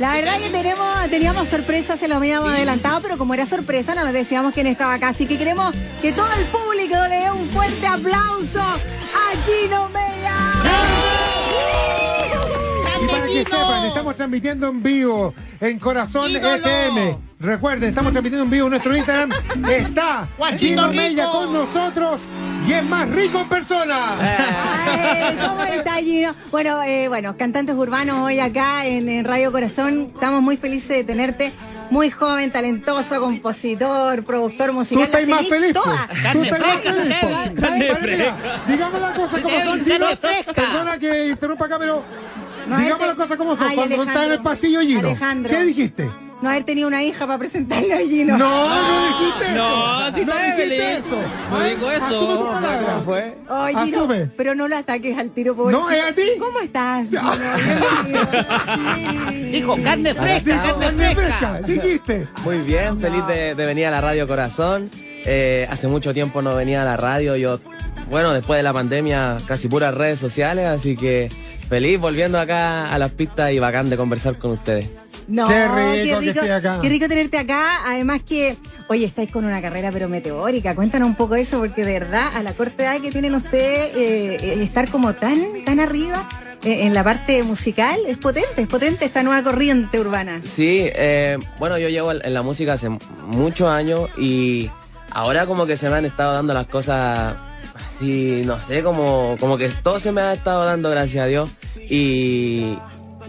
La verdad que tenemos, teníamos sorpresa, se lo habíamos adelantado, pero como era sorpresa, no les decíamos quién estaba acá. Así que queremos que todo el público le dé un fuerte aplauso a Gino Mella. Y para que sepan, estamos transmitiendo en vivo en Corazón ¡Ídolo! FM. Recuerden, estamos transmitiendo en vivo en nuestro Instagram. Está Gino Mella con nosotros y es más rico en persona. Ay, ¿Cómo está Gino? Bueno, eh, bueno, cantantes urbanos hoy acá en, en Radio Corazón. Estamos muy felices de tenerte. Muy joven, talentoso, compositor, productor Tú musical. estás más feliz. todas. Tú Carne estás más fresca, feliz. po. Carne Vale, fresca. mira, Digamos las cosas como son, Carne Gino. Perdona que interrumpa acá, pero No, digamos este- las cosas como son. Ay, Cuando estás en el pasillo, Gino, Alejandro. ¿qué dijiste? No haber tenido una hija para presentarle a Gino. No, no dijiste eso. No, si no Evelyn. eso. No ¿Ah? digo eso. Asume tu palabra. ¿Cómo fue? Ay, Gino, Asume. pero no lo ataques al tiro, por No, es a ti. ¿Cómo estás? Gino? Dijo carne fresca, carne fresca. dijiste. Muy bien, feliz de, de venir a la radio Corazón. Eh, hace mucho tiempo no venía a la radio. Yo, bueno, después de la pandemia, casi puras redes sociales, así que feliz volviendo acá a las pistas y bacán de conversar con ustedes. No, Qué rico que esté acá. Qué rico tenerte acá. Además que, oye, estáis con una carrera pero meteórica. Cuéntanos un poco eso, porque de verdad, a la corta edad que tienen ustedes, eh, eh, estar como tan, tan arriba eh, en la parte musical, es potente, es potente esta nueva corriente urbana. Sí, eh, bueno, yo llevo en la música hace muchos años y ahora como que se me han estado dando las cosas así, no sé, como, como que todo se me ha estado dando, gracias a Dios. Y,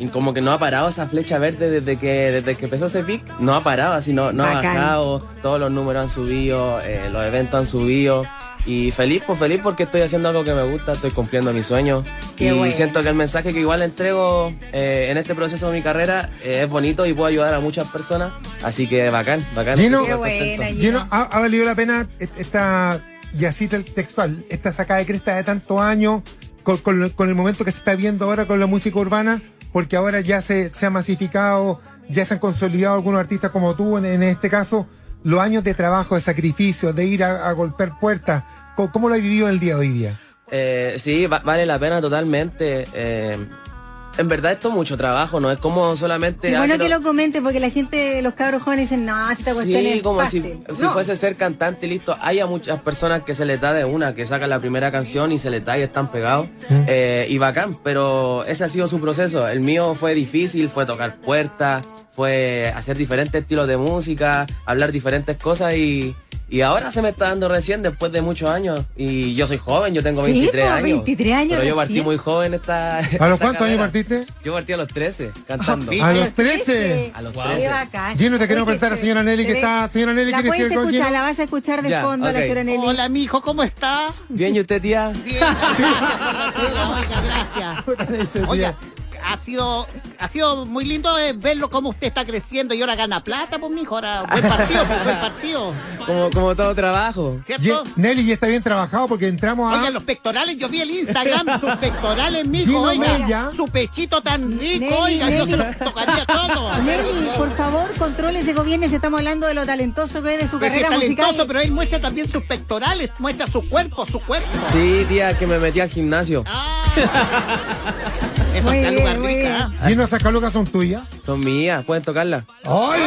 y como que no ha parado esa flecha verde desde que, desde que empezó ese pic, no ha parado, así no, no ha bajado, todos los números han subido, eh, los eventos han subido. Y feliz, pues feliz porque estoy haciendo algo que me gusta, estoy cumpliendo mis sueños. Qué y bueno. siento que el mensaje que igual entrego eh, en este proceso de mi carrera eh, es bonito y puedo ayudar a muchas personas. Así que bacán, bacán. Gino- Qué buena, Gino, ¿ha, ha valido la pena esta, y así te- textual, esta sacada de cresta de tantos años con, con- con el momento que se está viendo ahora con la música urbana? Porque ahora ya se, se ha masificado, ya se han consolidado algunos artistas como tú, en, este caso, los años de trabajo, de sacrificio, de ir a, golpear puertas. ¿Cómo, lo has vivido el día de hoy día? Eh, sí, va- vale la pena totalmente. eh, en verdad esto es mucho trabajo, no es como solamente... Qué ah, bueno que quiero- lo comente, porque la gente, los cabros jóvenes dicen, no, esta cuestión Sí, es como si, fácil. si No. fuese ser cantante y listo. Hay a muchas personas que se les da de una, que sacan la primera canción y se les da y están pegados. Eh, y bacán, pero ese ha sido su proceso. El mío fue difícil, fue tocar puertas, fue hacer diferentes estilos de música, hablar diferentes cosas y, y ahora se me está dando recién después de muchos años. Y yo soy joven, yo tengo Sí, 23 po, años. 23 años Pero yo partí recién. muy joven esta... ¿A esta los cuántos años partiste? Yo partí a los 13, cantando. A los 13. A los Qué 13. bacán. Gino, te queremos presentar a se- señora Nelly, que está- señora Nelly, La ¿quiere puedes escuchar, la vas a escuchar de Ya, fondo, la ok. señora Nelly. Hola, mijo, ¿cómo está? Bien, ¿y usted, tía? Bien, la oiga, gracias. Oiga, ha sido, ha sido muy lindo eh, verlo cómo usted está creciendo y ahora gana plata, pues, mijo. Ahora, buen partido, pues, buen partido. Como, como todo trabajo. ¿Cierto? Ye- Nelly ya está bien trabajado porque entramos a... Oiga, los pectorales, yo vi el Instagram, sus pectorales, mijo, Gino oiga, Mella. su pechito tan rico, Nelly, oiga, yo se lo tocaría todo. Nelly, por favor, contrólese, gobierne, estamos hablando de lo talentoso que es de su Pero es carrera talentoso, musical. pero él muestra también sus pectorales, muestra su cuerpo, su cuerpo. Sí, tía, que me metí al gimnasio. Ah. Eso Muy es bien, lugar muy rica. bien. ¿ah? Gino, esas calugas son tuyas. Son mías, pueden tocarla. ¡Oye!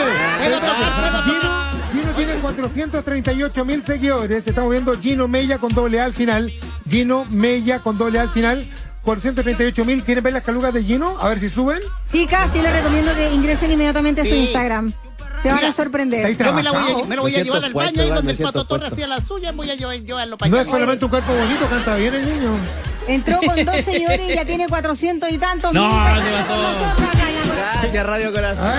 Gino, tocar. Gino tiene 438 mil seguidores. Estamos viendo Gino Mella con doble A al final. Gino Mella con doble A al final. 438 mil. ¿Quieren ver las calugas de Gino? A ver si suben. Chicas, yo les recomiendo que ingresen inmediatamente a su Sí. Instagram. Se van a sorprender. Yo me, la voy a, me lo voy Me a llevar al puesto, baño y donde el Pato Torres puesto. hacía la suya, voy a llevar- llevarlo para No allá. es solamente un cuerpo bonito, canta bien el niño. Entró con dos seguidores y ya tiene 400 y tantos No, mil no, personas con no. nosotros acá en la Gracias, Radio Corazón.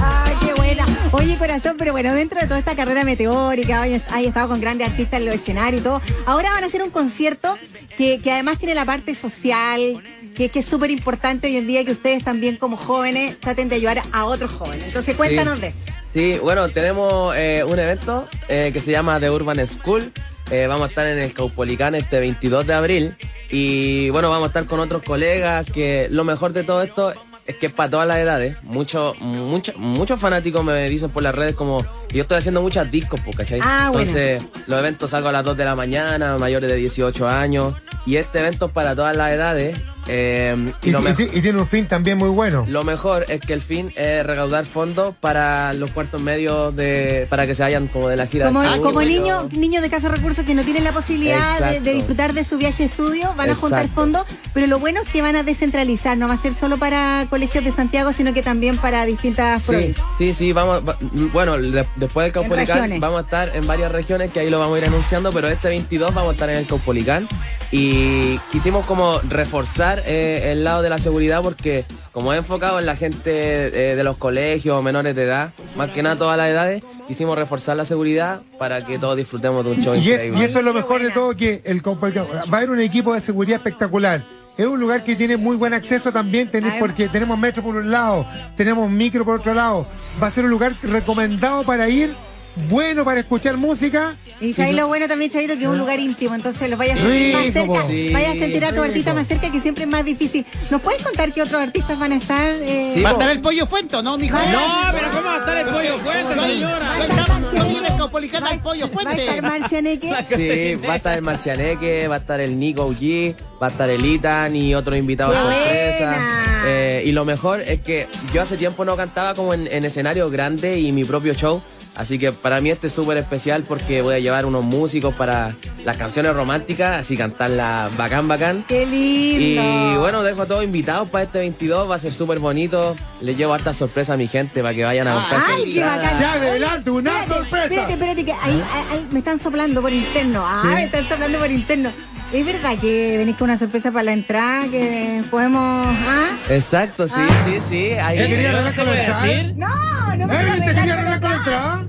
Ay, qué buena. Oye, corazón, pero bueno, dentro de toda esta carrera meteórica, hoy hay estado con grandes artistas en los escenarios y todo. Ahora van a hacer un concierto que, que además tiene la parte social, que, que es súper importante hoy en día que ustedes también como jóvenes traten de ayudar a otros jóvenes. Entonces, Sí. cuéntanos de eso. Sí, bueno, tenemos eh, un evento eh, que se llama The Urban School. Eh, vamos a estar en el Caupolicán este 22 de abril. Y bueno, vamos a estar con otros colegas. Que lo mejor de todo esto es que es para todas las edades. Muchos mucho, muchos fanáticos me dicen por las redes como que yo estoy haciendo muchas discos, ¿cachai? Ah, bueno. Entonces, los eventos salgo a las 2 de la mañana, mayores de 18 años. Y este evento es para todas las edades. Eh, y, Y, lo, y- mejor, y tiene un fin también muy bueno. lo mejor es que el fin es recaudar fondos para los cuartos medios de para que se vayan como de la gira. Como, del como niños de escasos recursos que no tienen la posibilidad de, disfrutar de su viaje de estudio, van a juntar fondos, pero lo bueno es que van a descentralizar, no va a ser solo para colegios de Santiago, sino que también para distintas Sí, provincias. sí, sí, vamos, va- bueno, de- después del Caupolicán vamos a estar en varias regiones que ahí lo vamos a ir anunciando, pero este 22 vamos a estar en el Caupolicán y quisimos como reforzar eh, el lado de la seguridad porque como he enfocado en la gente eh, de los colegios menores de edad, más que nada todas las edades, quisimos reforzar la seguridad para que todos disfrutemos de un show Y, es- y eso es lo mejor de todo, que el va a haber un equipo de seguridad espectacular. Es un lugar que tiene muy buen acceso también, tenés- porque tenemos metro por un lado, tenemos micro por otro lado. Va a ser un lugar recomendado para ir, bueno para escuchar música. Y sabéis lo bueno también, Chavito, que es un lugar íntimo, entonces los vayas a sentir más cerca. Sí, vayas a sentir a tu rico. artista más cerca, que siempre es más difícil. ¿Nos puedes contar qué otros artistas van a estar? eh? Sí, ¿Va a estar el pollo fuente, no, mijo? Vaya. No, pero ¿cómo va a estar el pollo a señora? viene el pollo Va a estar fuente. Marcianeque. Sí, va a estar el Marcianeque, va a estar el Nico G, va a estar el Itan y otros invitados ¡Qué sorpresa. Eh, y lo mejor es que yo hace tiempo no cantaba como en, en escenario grande y mi propio show. Así que para mí este es súper especial porque voy a llevar unos músicos para las canciones románticas, así cantarlas bacán, bacán. ¡Qué lindo! Y bueno, dejo a todos invitados para este 22, va a ser súper bonito. Les llevo harta sorpresa a mi gente para que vayan a buscar ¡Ay, qué entrada. bacán! Ya, adelante, una Espérate, sorpresa. Espérate, espérate, que ahí, ahí- ahí me están soplando por interno. Ah, me están soplando por interno. ¿Es verdad que venís con una sorpresa para la entrada? Que podemos. ¿Ah? Exacto, sí, Ah. sí, sí. Ahí. ¿Qué quería arreglar ¿Se con la entrada? No, no me ¿Eh? ¿Te arreglar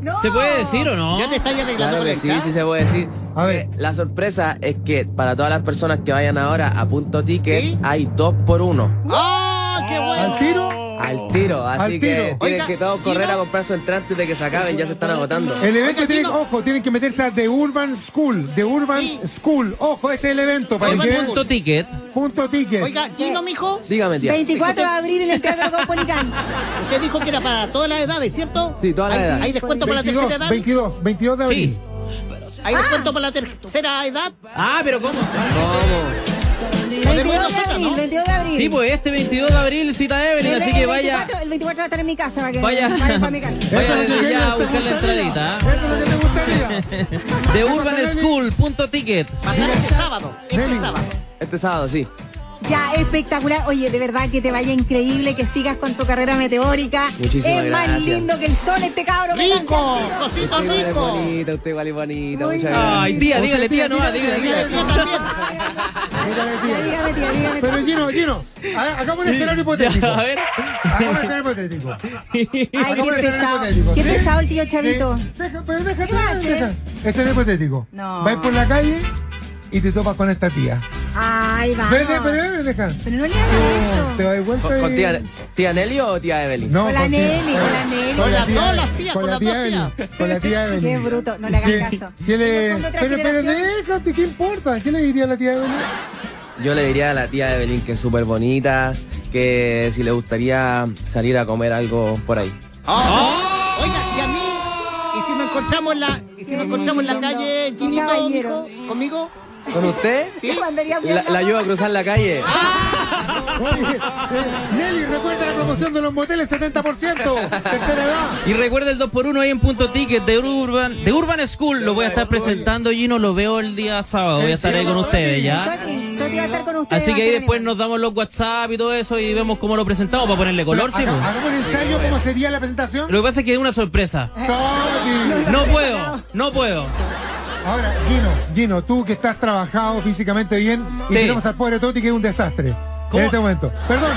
No. ¿Se puede decir o no? ¿Ya te estás arreglando Claro con que el sí, chat? sí se puede decir. A ver. Eh, La sorpresa es que para todas las personas que vayan ahora a punto ticket ¿Sí? hay dos por uno. ¡Ah, qué bueno! ¿Al tiro? Al tiro, así Al que tiro. tienen Oiga, que todos correr a comprar su entrada antes de que se acaben, ya se están agotando. El evento Oiga, tiene, ojo, tienen que meterse a The Urban School. The Urban Sí. School. Ojo, ese es el evento. Para Urban que School. Punto ticket. punto ticket. Oiga, Gino, mijo, Dígame, tía. 24 de abril en el Teatro Caupolicán. usted dijo que era para todas las edades, ¿cierto? Sí, todas las ¿Hay- edades. ¿Hay descuento para la 22, tercera edad? 22, 22 de abril. ¿Hay descuento para la tercera edad? Ah, pero ¿cómo? ¿Cómo? 22 de abril, ¿no? 22 de abril. Sí, pues este 22 de abril cita Evelyn, El- así el que vaya, 24, el 24 va a estar en mi casa para que vaya, vayan para mi casa. vaya desde ya a buscar la entradita. Eso es lo que me gustaría. De Urban School, punto ticket. Va a estar este sábado. Este sábado. Este sábado, sí. Ya, espectacular. Oye, de verdad que te vaya increíble, que sigas con tu carrera meteórica. Muchísimas es más gracias. lindo que el sol este cabro. ¡Rico! ¡Cosito Usted igual es rico! bonita, usted igual es bonita. Muy Muchas gracias. Ay, tía, dígale, tía, no, Dígale, dígale, dígale, dígale. Dígale, tía. dígame, tía, dígame. Pero Gino, Gino, ha- hagamos un escenario hipotético. A ver. Hagamos un escenario hipotético. Ay, qué pesado. hipotético. Qué pesado el tío Chavito. Sí. Deja, pero deja, ¿Qué va a deja. Escenario hipotético. No. Vas por la calle y te topas con esta tía. Ay, vamos. Vete, pero ven, deja. Pero no le hagas Te eso. das vuelta ¿Con, tía, tía Nelly o tía Evelyn? No, Con la Nelly, con la Nelly. Con las tía tías, Con la tía Evelyn. Con la tía Evelyn. Qué bruto, no le hagas ¿Qué- caso. ¿Qué le... Son de otra Pero, pero déjate, ¿qué importa? ¿Qué le diría a la tía Evelyn? Yo le diría a la tía Evelyn que es súper bonita, que si le gustaría salir a comer algo por ahí. Oh. Oiga, y a mí, y si nos encontramos en la, y si nos encontramos en la calle, conmigo, ¿Con usted? ¿Sí? Mandaría La, la ayudo a cruzar la calle. Oye, eh, Nelly, recuerda la promoción de los moteles 70%. Tercera edad. Y recuerda el 2x1 ahí en punto ticket de Urban, de Urban School. Lo voy a estar presentando, Gino. Lo veo el día sábado. Voy a estar ahí con ustedes, ¿ya? Toti, Toti va a estar con ustedes. Así que ahí después nos damos los WhatsApp y todo eso y vemos cómo lo presentamos para ponerle color, sí, Haga- pues. Hagamos un ensayo, ¿cómo sería la presentación? Lo que pasa es que es una sorpresa. No puedo, no puedo. Ahora, Gino, Gino, tú que estás trabajado físicamente bien y Sí. tenemos al pobre Toti que es un desastre ¿Cómo? en este momento. Perdón,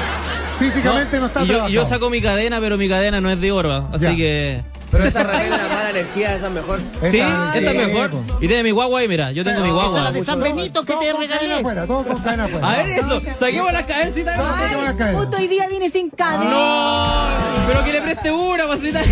físicamente no, está Y yo, trabajado. yo saco mi cadena, pero mi cadena no es de oro. Así Ya. que. Pero esa repele la mala energía, esa es mejor. Sí, Esta- es sí, mejor. po. Y tiene mi guagua ahí, mira. Yo tengo mi esa es guagua. la de San Benito que Todo te regalé. afuera, todo con cadena afuera. A ver eso. Saquemos las cabecitas. Ay, justo hoy día viene sin cadena. No, pero que le preste una, pasita.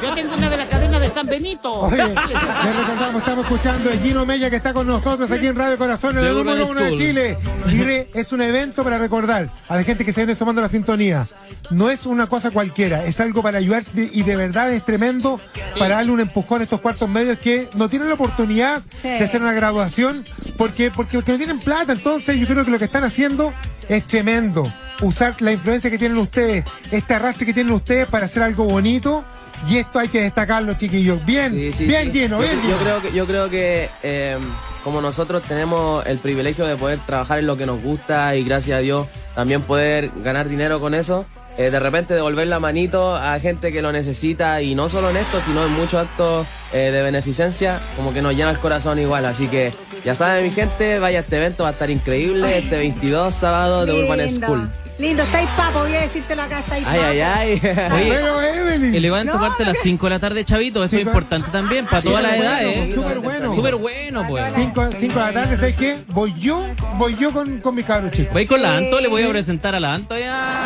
Yo tengo una de las cadenas de San Benito. Oye, les recordamos, estamos escuchando a Gino Mella que está con nosotros aquí en Radio Corazón, en De el número uno de. Chile. Y re- es un evento para recordar a la gente que se viene sumando a la sintonía. No es una cosa cualquiera, es algo para ayudar y de verdad es tremendo para darle un empujón a estos cuartos medios que no tienen la oportunidad Sí. de hacer una graduación porque, porque, porque no tienen plata. Entonces yo creo que lo que están haciendo es tremendo. Usar la influencia que tienen ustedes, este arrastre que tienen ustedes para hacer algo bonito. Y esto hay que destacarlo, chiquillos. Bien, Sí, sí, bien sí. lleno, yo, bien yo lleno. creo que yo creo que eh, como nosotros tenemos el privilegio de poder trabajar en lo que nos gusta y gracias a Dios también poder ganar dinero con eso eh, de repente devolver la manito a gente que lo necesita y no solo en esto sino en muchos actos eh, de beneficencia como que nos llena el corazón igual así que ya saben mi gente vaya a este evento va a estar increíble este 22 sábado de Urban. School Lindo, estáis papo, voy a decírtelo acá, estáis ay ay ay Oye, Pero Evelyn. El evento No, parte a las 5 de la tarde, chavito. Eso Sí, es importante también para Sí, todas las bueno, edades. Súper bueno. Súper bueno, pues. Cinco, cinco de la tarde, ¿sabes qué? Voy yo, voy yo con, con mi cabro chico. Voy con la. Anto, le voy a presentar a la Anto ya.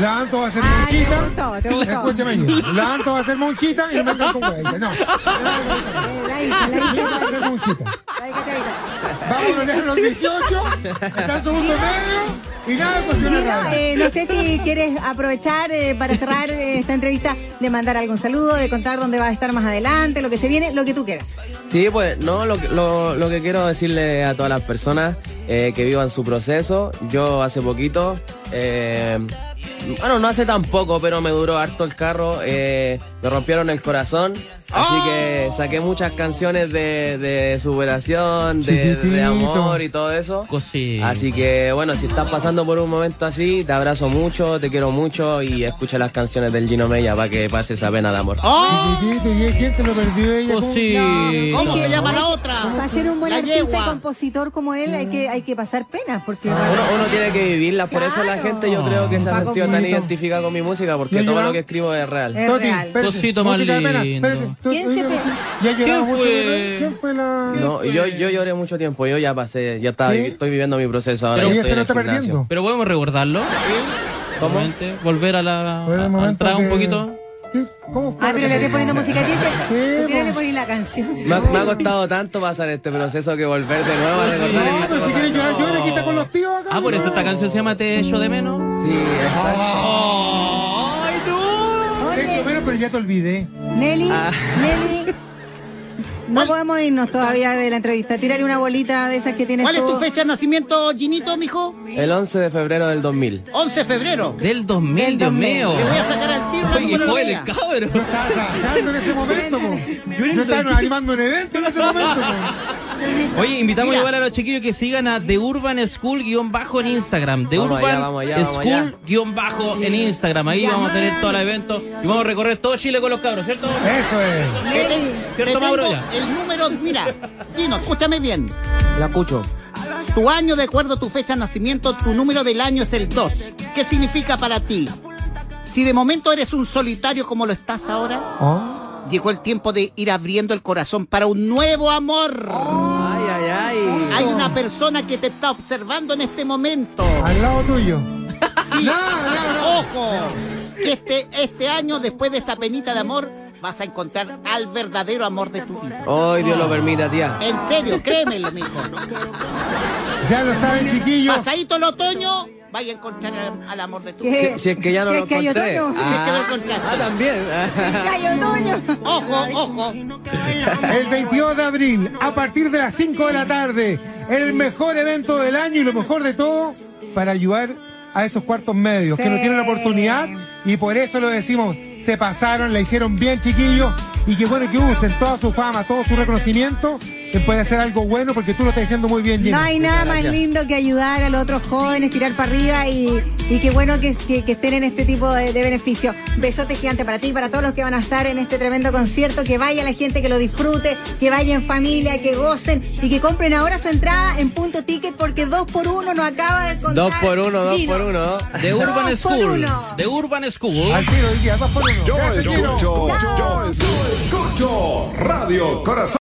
La Anto va a ser Ah, te monchita. gustó, te gustó. Escúchame, la Anto va a ser monchita y no me vengan con huella. No. Eh, la hija, la va a ser monchita. la hija, chavita. Vamos a leer los 18, está en segundo medio y nada de cuestiones Gino, raras. eh, no sé si quieres aprovechar eh, para cerrar eh, esta entrevista de mandar algún saludo, de contar dónde vas a estar más adelante, lo que se viene, lo que tú quieras. Sí, pues no, lo, que- lo, lo que quiero decirle a todas las personas eh, que vivan su proceso. Yo hace poquito, eh, bueno, no hace tan poco, pero me duró harto el carro, eh, me rompieron el corazón. Así que saqué muchas canciones de, de superación, de, amor y todo eso. Así que bueno, si estás pasando por un momento así, te abrazo mucho, te quiero mucho y escucha las canciones del Gino Mella para que pase esa pena de amor. ¡Oh! ¿y quién se lo perdió ella? ¿Cómo? Cosi. ¿Cómo Es se llama la otra? Para ser un buen La artista y compositor como él hay que, hay que pasar penas, porque Uno, uno tiene que vivirla, por eso la gente yo creo que se ha sentido tan identificada con mi música, porque ¿Ya todo lo que escribo es real. Es Toti, real. Cosito más lindo. espérese. Tú- ¿Quién se pe- ¿Ya has llorado ¿Quién mucho? fue? ¿Quién fue la...? No, yo, yo lloré mucho tiempo, yo ya pasé, ya estaba, ¿Sí? estoy viviendo mi proceso ahora. Pero ya ella estoy se en lo el está gimnasio. perdiendo. Pero podemos recordarlo. ¿Cómo? Volver a la Fue a- a momento entrar un poquito. ¿Cómo fue? Ah, pero le estoy poniendo música triste. Sí, ¿Por qué no le pones la canción? Me ha, me ha costado tanto pasar este proceso que volver de nuevo a recordar No, esas pero si cosas. quieres llorar, llora aquí está con los tíos acá. Ah, por eso esta canción se llama Te echo de menos. Sí, exacto. ¡Ay, no! De hecho, Oye, bueno, pero ya te olvidé. Nelly, Ah. Nelly, no podemos irnos todavía de la entrevista. Tírale una bolita de esas que tienes ¿Cuál es tu fecha de nacimiento, Ginito, mijo? El 11 de febrero del 2000. 11 de febrero. Del 2000, Del Dios 2000. mío. Le voy a sacar al tiro la Oye, qué joven el numerología. cabrón. Yo estaba trabajando en ese momento, po. Yo estaba animando un evento en ese momento, po. Oye, invitamos Mira. igual a los chiquillos que sigan a The Urban School guion bajo en Instagram. The Vamos Urban allá, vamos allá, vamos allá. School guion bajo en Instagram. Ahí vamos a tener todos los eventos y vamos a recorrer todo Chile con los cabros, ¿cierto? Eso es. ¿Cierto, Te Mauro? tengo Ya. El número, mira, Gino, escúchame bien. La escucho. Tu año, de acuerdo a tu fecha de nacimiento, tu número del año es el 2. ¿Qué significa para ti? Si de momento eres un solitario como lo estás ahora, Oh. llegó el tiempo de ir abriendo el corazón para un nuevo amor. Ay, ay, ay. Hay una persona que te está observando en este momento. Al lado tuyo. Sí. No, no, no. Ojo, que este, este año, después de esa penita de amor, vas a encontrar al verdadero amor de tu vida. Hoy Dios lo permita, tía. En serio, créemelo, mijo. Ya lo saben, chiquillos. Pasadito el otoño, vaya a encontrar al, al amor de tu vida. Si, si es que ya no Si lo es que encontré. otoño. Si es que lo Ah, encontraste. ah, también. Gallo Toño. Ojo, ojo. El 22 de abril, a partir de las 5 de la tarde, el mejor evento del año y lo mejor de todo para ayudar a esos cuartos medios que no tienen la oportunidad y por eso lo decimos, se pasaron, la hicieron bien chiquillos y qué bueno que usen toda su fama, todo su reconocimiento en poder hacer algo bueno porque tú lo estás diciendo muy bien, Gino. No hay nada más lindo que ayudar a los otros jóvenes, tirar para arriba y, y qué bueno que, que- que estén en este tipo de, de beneficio. Besote gigante para ti, para todos los que van a estar en este tremendo concierto, que vaya la gente, que lo disfrute, que vaya en familia, que gocen y que compren ahora su entrada en punto ticket porque dos por uno nos acaba de contar. Dos por uno, dos Gino. por uno. Dos Urban por School. uno. The Urban School. Al tiro hoy día, dos por uno. Yo escucho, yo escucho Radio Corazón.